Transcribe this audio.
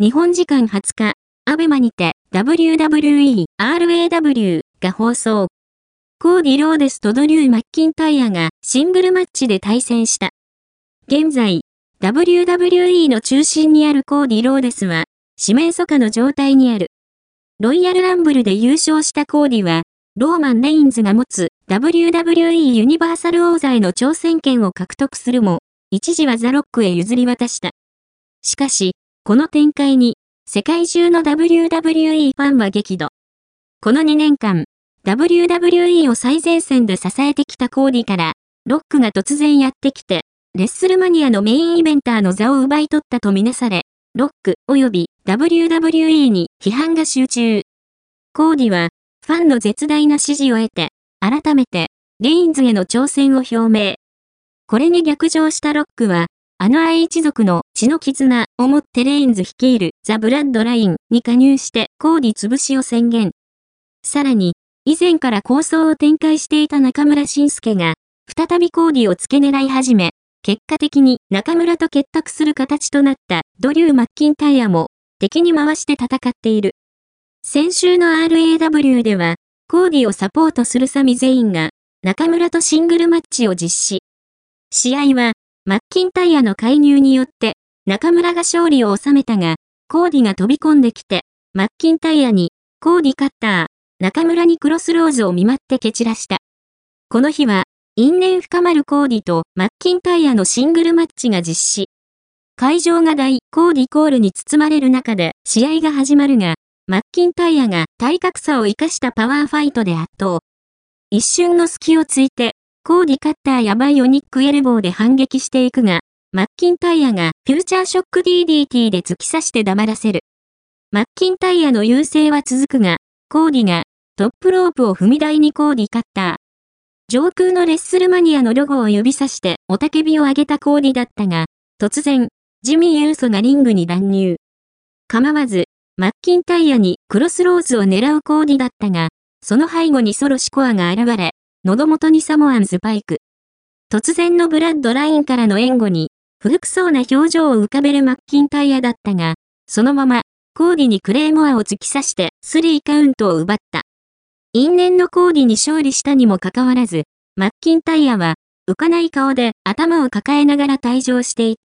日本時間20日、 ABEMAにて WWE RAW が放送。コーディ・ローデスとドリュー・マッキンタイヤがシングルマッチで対戦した。現在、WWE の中心にあるコーディ・ローデスは、四面楚歌の状態にある。ロイヤルランブルで優勝したコーディは、ローマン・レインズが持つ WWE ユニバーサル王座への挑戦権を獲得するも、一時はザ・ロックへ譲り渡した。しかし、この展開に、世界中の WWE ファンは激怒。この2年間、WWE を最前線で支えてきたコーディから、ロックが突然やってきて、レッスルマニアのメインイベンターの座を奪い取ったとみなされ、ロック及び WWE に批判が集中。コーディは、ファンの絶大な支持を得て、改めて、レインズへの挑戦を表明。これに逆上したロックは、あの愛一族の血の絆をもってレインズ率いるザ・ブラッドラインに加入してコーディ潰しを宣言。さらに、以前から構想を展開していた中村晋介が、再びコーディを付け狙い始め、結果的に中村と結託する形となったドリュー・マッキンタイヤも敵に回して戦っている。先週の RAW では、コーディをサポートするサミ全員が中村とシングルマッチを実施。試合はマッキンタイヤの介入によって中村が勝利を収めたが、コーディが飛び込んできて、マッキンタイヤにコーディカッター、中村にクロスローズを見舞って蹴散らした。この日は因縁深まるコーディとマッキンタイヤのシングルマッチが実施。会場が大コーディコールに包まれる中で試合が始まるが、マッキンタイヤが体格差を活かしたパワーファイトで圧倒。一瞬の隙をついて、コーディカッターやバイオニックエルボーで反撃していくが、マッキンタイヤがフューチャーショック DDT で突き刺して黙らせる。マッキンタイヤの優勢は続くが、コーディがトップロープを踏み台にコーディカッター。上空のレッスルマニアのロゴを指さしておたけびを上げたコーディだったが、突然、ジミー・ユーソがリングに乱入。構わず、マッキンタイヤにクロスローズを狙うコーディだったが、その背後にソロシコアが現れ、喉元にサモアンスパイク。突然のブラッドラインからの援護に、古くそうな表情を浮かべるマッキンタイヤだったが、そのまま、コーディにクレーモアを突き刺して、スリーカウントを奪った。因縁のコーディに勝利したにもかかわらず、マッキンタイヤは、浮かない顔で頭を抱えながら退場していった。